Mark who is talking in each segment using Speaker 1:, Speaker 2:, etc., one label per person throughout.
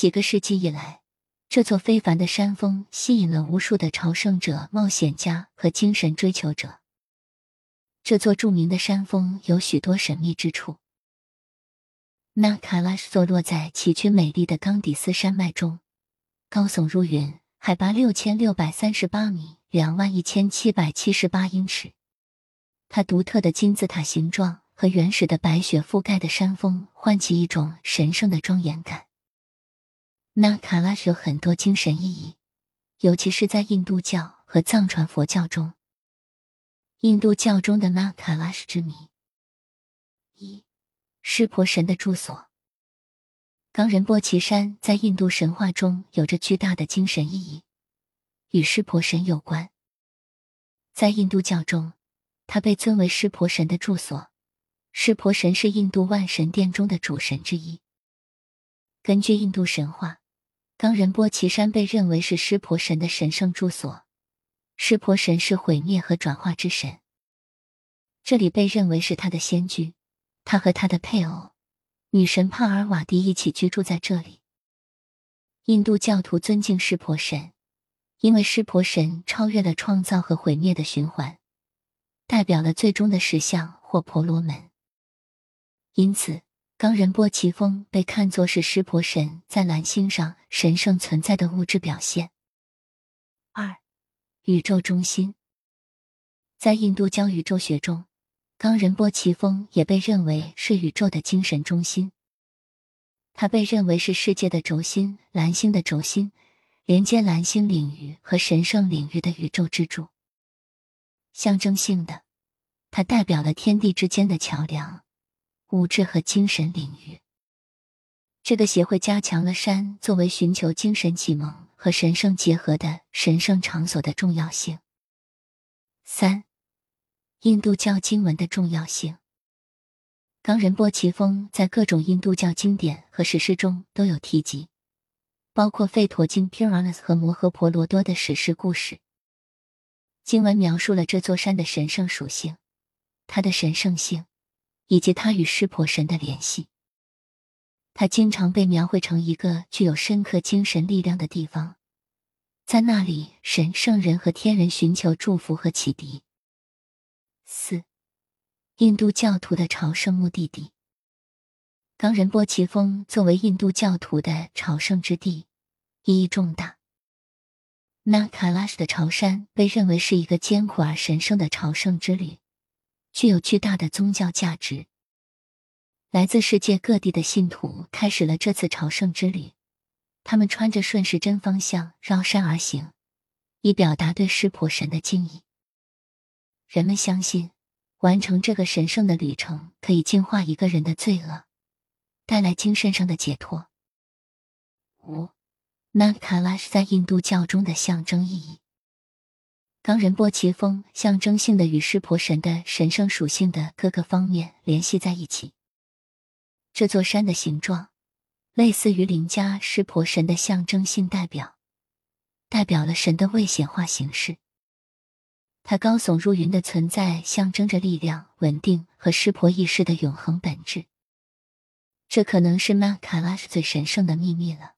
Speaker 1: 几个世纪以来，这座非凡的山峰吸引了无数的朝圣者、冒险家和精神追求者。这座著名的山峰有许多神秘之处。那卡拉什坐落在崎岖美丽的冈底斯山脉中，高耸入云，海拔六千六百三十八米，两万一千七百七十八英尺。它独特的金字塔形状和原始的白雪覆盖的山峰，唤起一种神圣的庄严感。那卡拉什有很多精神意义，尤其是在印度教和藏传佛教中。印度教中的那卡拉什之谜：一、湿婆神的住所。冈仁波齐山在印度神话中有着巨大的精神意义，与湿婆神有关。在印度教中，他被尊为湿婆神的住所。湿婆神是印度万神殿中的主神之一。根据印度神话，冈仁波齐山被认为是湿婆神的神圣住所。湿婆神是毁灭和转化之神，这里被认为是他的仙居。他和他的配偶女神帕尔瓦蒂一起居住在这里。印度教徒尊敬湿婆神，因为湿婆神超越了创造和毁灭的循环，代表了最终的实相或婆罗门。因此，冈仁波齐峰被看作是湿婆神在蓝星上神圣存在的物质表现。二。宇宙中心，在印度教宇宙学中，冈仁波齐峰也被认为是宇宙的精神中心。它被认为是世界的轴心，蓝星的轴心，连接蓝星领域和神圣领域的宇宙支柱。象征性的，它代表了天地之间的桥梁，物质和精神领域。这个协会加强了山作为寻求精神启蒙。和神圣结合的神圣场所的重要性。三、印度教经文的重要性。冈仁波齐峰在各种印度教经典和史诗中都有提及，包括《吠陀经》Puranas 和《摩诃婆罗多》的史诗故事。经文描述了这座山的神圣属性、它的神圣性，以及他与湿婆神的联系。他经常被描绘成一个具有深刻精神力量的地方，在那里，神圣人和天人寻求祝福和启迪。四，印度教徒的朝圣目的地——冈仁波齐峰作为印度教徒的朝圣之地，意义重大。那卡拉什的朝山被认为是一个艰苦而神圣的朝圣之旅，具有巨大的宗教价值。来自世界各地的信徒开始了这次朝圣之旅。他们穿着顺时针方向绕山而行，以表达对湿婆神的敬意。人们相信，完成这个神圣的旅程可以净化一个人的罪恶，带来精神上的解脱。五，曼卡拉是在印度教中的象征意义。冈仁波齐峰象征性的与湿婆神的神圣属性的各个方面联系在一起。这座山的形状，类似于林家湿婆神的象征性代表，代表了神的未显化形式。它高耸入云的存在，象征着力量、稳定和湿婆意识的永恒本质。这可能是玛卡拉什最神圣的秘密了。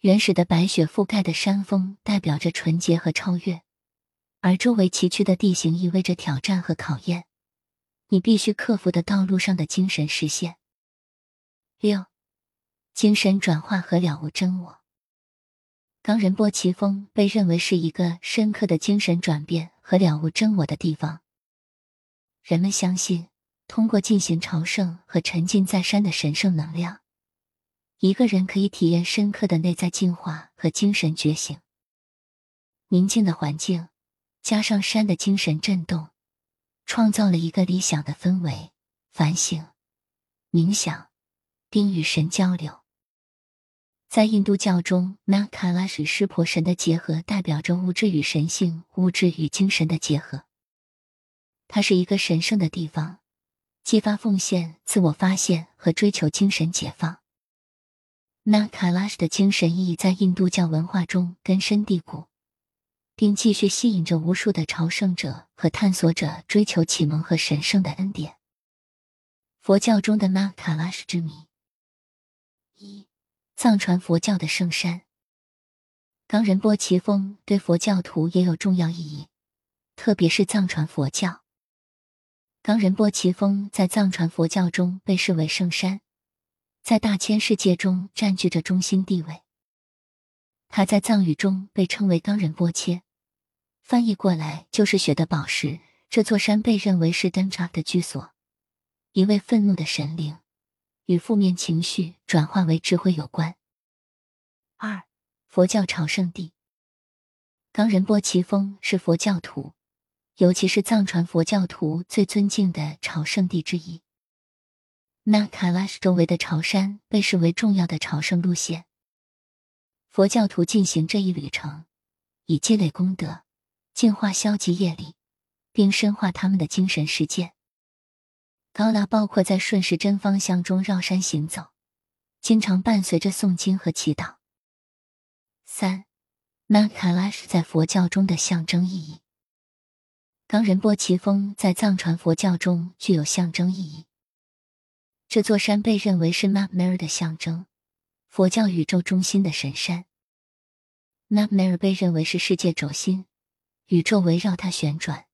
Speaker 1: 原始的白雪覆盖的山峰代表着纯洁和超越，而周围崎岖的地形意味着挑战和考验。你必须克服的道路上的精神实现。六，精神转化和了悟真我。冈仁波齐峰被认为是一个深刻的精神转变和了悟真我的地方。人们相信，通过进行朝圣和沉浸在山的神圣能量，一个人可以体验深刻的内在进化和精神觉醒。宁静的环境，加上山的精神震动，创造了一个理想的氛围。反省、冥想。并与神交流。在印度教中，那卡拉什湿婆神的结合代表着物质与神性、物质与精神的结合。它是一个神圣的地方，激发奉献、自我发现和追求精神解放。那卡拉什的精神意义在印度教文化中根深蒂固，并继续吸引着无数的朝圣者和探索者追求启蒙和神圣的恩典。佛教中的那卡拉什之谜。一，藏传佛教的圣山。冈仁波齐峰对佛教徒也有重要意义，特别是藏传佛教。冈仁波齐峰在藏传佛教中被视为圣山，在大千世界中占据着中心地位。他在藏语中被称为冈仁波切，翻译过来就是“雪的宝石”。这座山被认为是登扎的居所，一位愤怒的神灵。与负面情绪转化为智慧有关。二、佛教朝圣地。冈仁波齐峰是佛教徒，尤其是藏传佛教徒最尊敬的朝圣地之一。那卡拉什周围的朝山被视为重要的朝圣路线。佛教徒进行这一旅程，以积累功德、净化消极业力，并深化他们的精神实践。高拉包括在顺时针方向中绕山行走，经常伴随着诵经和祈祷。三，曼卡拉是在佛教中的象征意义。冈仁波齐峰在藏传佛教中具有象征意义。这座山被认为是 m a m e r 的象征，佛教宇宙中心的神山。m a m e r 被认为是世界轴心，宇宙围绕它旋转。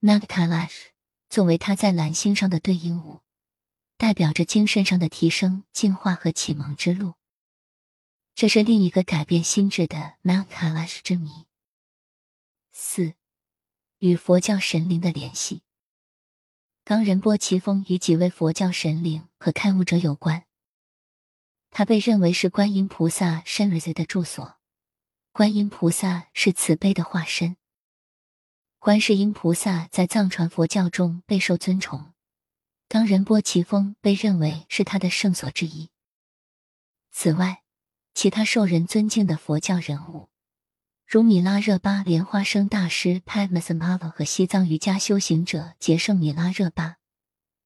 Speaker 1: Nakalash。作为他在蓝星上的对应物，代表着精神上的提升、进化和启蒙之路。这是另一个改变心智的 m 卡拉 k 之谜。四，与佛教神灵的联系。冈仁波齐峰与几位佛教神灵和开悟者有关。他被认为是观音菩萨深瑞子的住所。观音菩萨是慈悲的化身。观世音菩萨在藏传佛教中备受尊崇，冈仁波齐峰被认为是他的圣所之一。此外，其他受人尊敬的佛教人物，如米拉热巴莲花生大师 paimasamava 和西藏瑜伽修行者杰圣米拉热巴，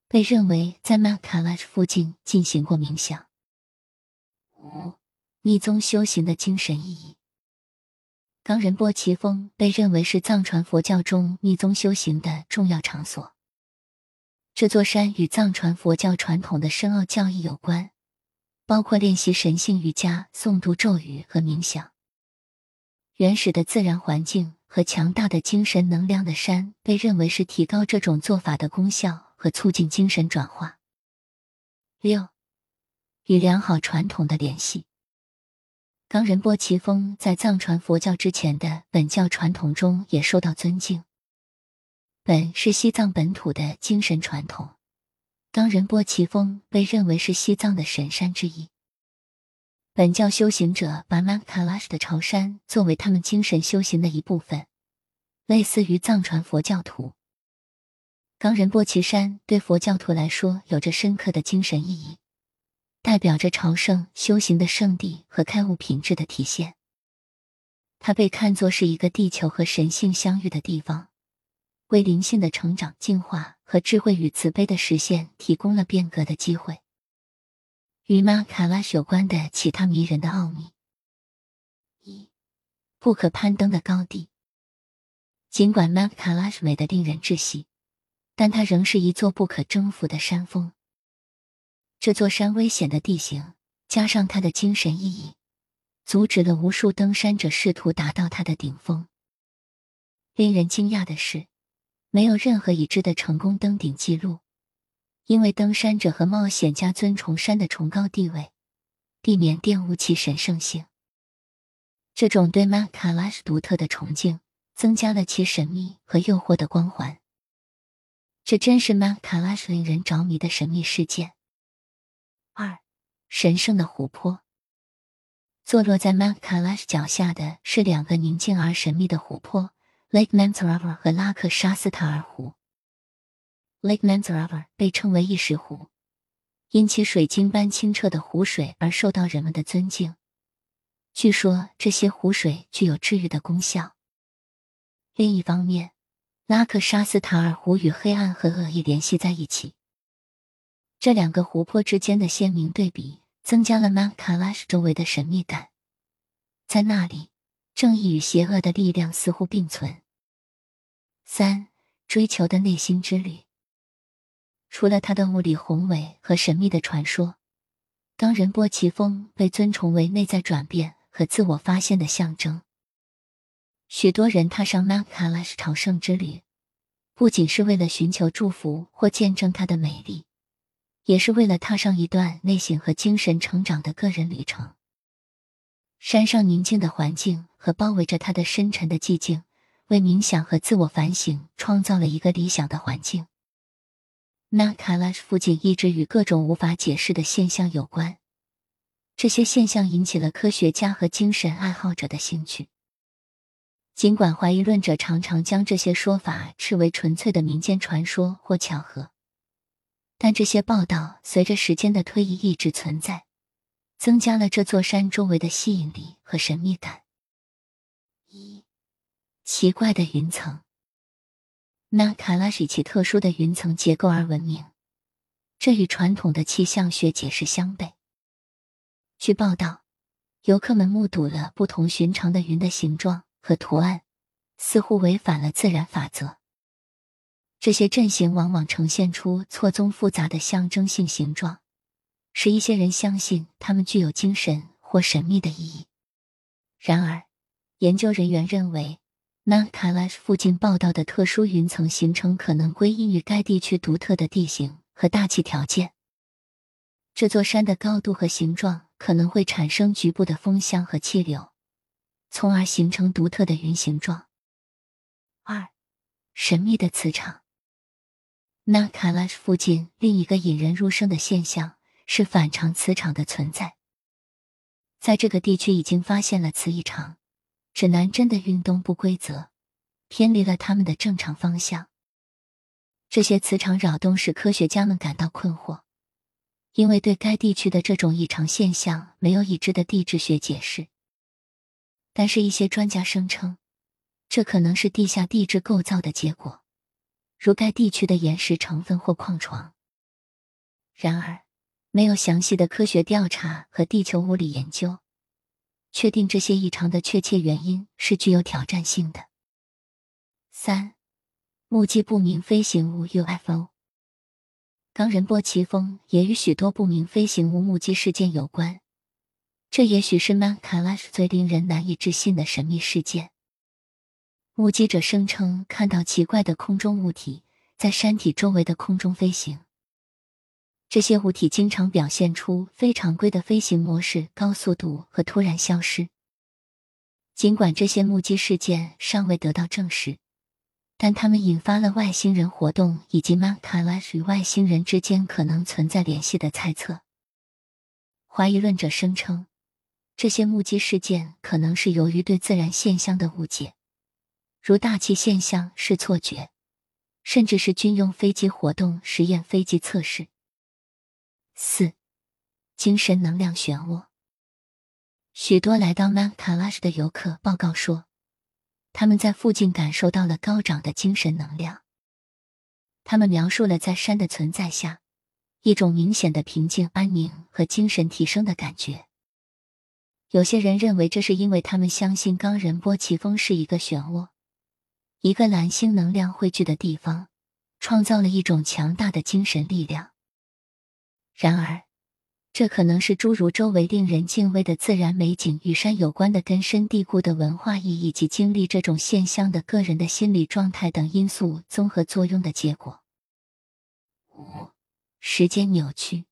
Speaker 1: 被认为在曼卡拉附近进行过冥想。五、密宗修行的精神意义。冈仁波齐峰被认为是藏传佛教中密宗修行的重要场所。这座山与藏传佛教传统的深奥教义有关，包括练习神性瑜伽、诵读咒语和冥想。原始的自然环境和强大的精神能量的山被认为是提高这种做法的功效和促进精神转化。六，与良好传统的联系。冈仁波齐峰在藏传佛教之前的本教传统中也受到尊敬。本是西藏本土的精神传统，冈仁波齐峰被认为是西藏的神山之一。本教修行者把曼卡拉什的朝山作为他们精神修行的一部分，类似于藏传佛教徒。冈仁波齐山对佛教徒来说有着深刻的精神意义。代表着朝圣修行的圣地和开悟品质的体现。它被看作是一个地球和神性相遇的地方，为灵性的成长、进化和智慧与慈悲的实现提供了变革的机会。与玛卡拉有关的其他迷人的奥秘：一、不可攀登的高地。尽管玛卡拉美得令人窒息，但它仍是一座不可征服的山峰。这座山危险的地形，加上它的精神意义，阻止了无数登山者试图达到它的顶峰。令人惊讶的是，没有任何已知的成功登顶记录，因为登山者和冒险家尊崇山的崇高地位，避免玷污其神圣性。这种对玛卡拉什独特的崇敬，增加了其神秘和诱惑的光环。这真是玛卡拉什令人着迷的神秘事件。神圣的湖泊。坐落在曼卡拉什脚下的是两个宁静而神秘的湖泊：Lake Mansarovar 和拉克沙斯塔尔湖。Lake Mansarovar 被称为意识湖，因其水晶般清澈的湖水而受到人们的尊敬。据说这些湖水具有治愈的功效。另一方面，拉克沙斯塔尔湖与黑暗和恶意联系在一起。这两个湖泊之间的鲜明对比，增加了曼卡拉什周围的神秘感。在那里，正义与邪恶的力量似乎并存。三、追求的内心之旅。除了它的物理宏伟和神秘的传说，冈仁波齐峰被尊崇为内在转变和自我发现的象征。许多人踏上 Mount Kailash 朝圣之旅，不仅是为了寻求祝福或见证它的美丽，也是为了踏上一段内省和精神成长的个人旅程。山上宁静的环境和包围着他的深沉的寂静，为冥想和自我反省创造了一个理想的环境。Mount Kailash 附近一直与各种无法解释的现象有关，这些现象引起了科学家和精神爱好者的兴趣。尽管怀疑论者常常将这些说法视为纯粹的民间传说或巧合，但这些报道随着时间的推移一直存在，增加了这座山周围的吸引力和神秘感。一奇怪的云层。那卡拉是其特殊的云层结构而闻名，这与传统的气象学解释相悖。据报道，游客们目睹了不同寻常的云的形状和图案，似乎违反了自然法则。这些阵型往往呈现出错综复杂的象征性形状，使一些人相信它们具有精神或神秘的意义。然而，研究人员认为。那卡拉附近报道的特殊云层形成，可能归因于该地区独特的地形和大气条件。这座山的高度和形状可能会产生局部的风箱和气流，从而形成独特的云形状。二，神秘的磁场。那卡拉附近另一个引人入胜的现象是反常磁场的存在。在这个地区已经发现了磁异常。指南针的运动不规则，偏离了他们的正常方向。这些磁场扰动使科学家们感到困惑，因为对该地区的这种异常现象没有已知的地质学解释。但是，一些专家声称，这可能是地下地质构造的结果，如该地区的岩石成分或矿床。然而，没有详细的科学调查和地球物理研究。确定这些异常的确切原因是具有挑战性的。三，目击不明飞行物 UFO。冈仁波齐峰也与许多不明飞行物目击事件有关，这也许是 Mount Kailash 最令人难以置信的神秘事件。目击者声称看到奇怪的空中物体在山体周围的空中飞行。这些物体经常表现出非常规的飞行模式、高速度和突然消失。尽管这些目击事件尚未得到证实，但它们引发了外星人活动以及 m a k a l a 与外星人之间可能存在联系的猜测。怀疑论者声称，这些目击事件可能是由于对自然现象的误解，如大气现象是错觉，甚至是军用飞机活动实验飞机测试。四，精神能量漩涡。许多来到 m a n t a l a s h 的游客报告说，他们在附近感受到了高涨的精神能量。他们描述了在山的存在下，一种明显的平静、安宁和精神提升的感觉。有些人认为这是因为他们相信冈仁波齐峰是一个漩涡，一个蓝星能量汇聚的地方，创造了一种强大的精神力量。然而，这可能是诸如周围令人敬畏的自然美景与山有关的根深蒂固的文化意义及经历这种现象的个人的心理状态等因素综合作用的结果。五、时间扭曲。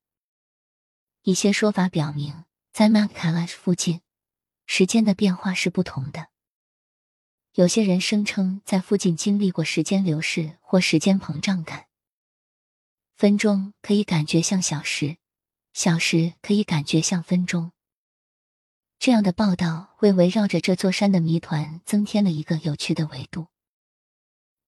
Speaker 1: 一些说法表明，在曼卡拉附近，时间的变化是不同的。有些人声称在附近经历过时间流逝或时间膨胀感。分钟可以感觉像小时，小时可以感觉像分钟。这样的报道为围绕着这座山的谜团增添了一个有趣的维度。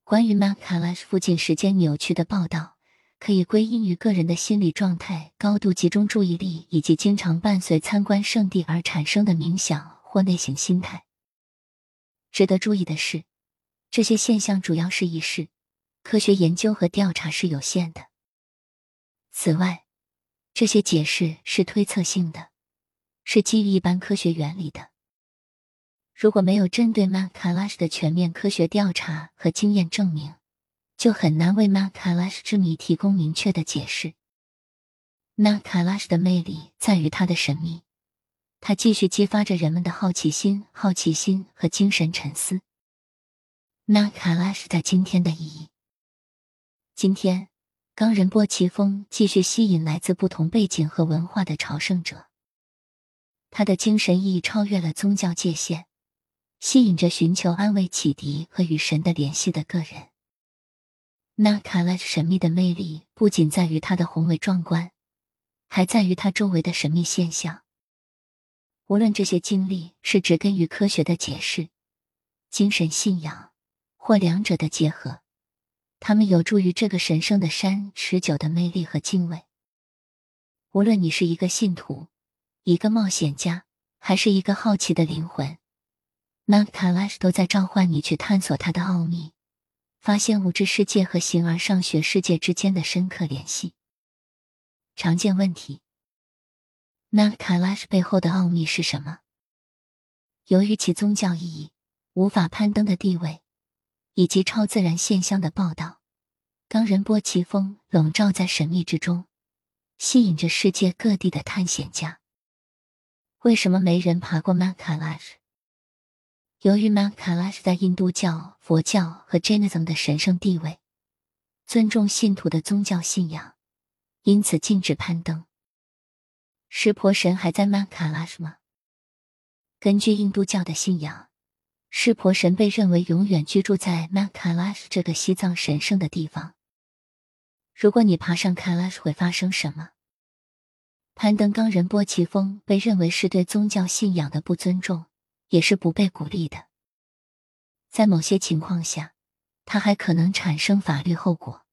Speaker 1: 关于 m a c a l a s 附近时间扭曲的报道，可以归因于个人的心理状态、高度集中注意力以及经常伴随参观圣地而产生的冥想或内省心态。值得注意的是，这些现象主要是一事，科学研究和调查是有限的。此外，这些解释是推测性的，是基于一般科学原理的。如果没有针对 m a c a l a s h 的全面科学调查和经验证明，就很难为 m a c a l a s h 之谜提供明确的解释。那卡拉什的魅力在于它的神秘，它继续激发着人们的好奇心、好奇心和精神沉思。那卡拉是在今天的意义，今天，冈仁波齐峰继续吸引来自不同背景和文化的朝圣者。他的精神意义超越了宗教界限，吸引着寻求安慰、启迪和与神的联系的个人。那卡拉神秘的魅力不仅在于它的宏伟壮观。还在于它周围的神秘现象。无论这些经历是植根于科学的解释、精神信仰，或两者的结合，它们有助于这个神圣的山持久的魅力和敬畏。无论你是一个信徒、一个冒险家，还是一个好奇的灵魂，Mount Kailash 都在召唤你去探索它的奥秘，发现物质世界和形而上学世界之间的深刻联系。常见问题：那卡拉什背后的奥秘是什么？由于其宗教意义、无法攀登的地位，以及超自然现象的报道，冈仁波齐峰笼罩在神秘之中，吸引着世界各地的探险家。为什么没人爬过曼卡拉什？由于曼卡拉什在印度教、佛教和 Jainism 的神圣地位，尊重信徒的宗教信仰。因此禁止攀登。湿婆神还在曼卡拉什吗？根据印度教的信仰，湿婆神被认为永远居住在曼卡拉什这个西藏神圣的地方。如果你爬上卡拉什，会发生什么？攀登冈仁波齐峰被认为是对宗教信仰的不尊重，也是不被鼓励的。在某些情况下，它还可能产生法律后果。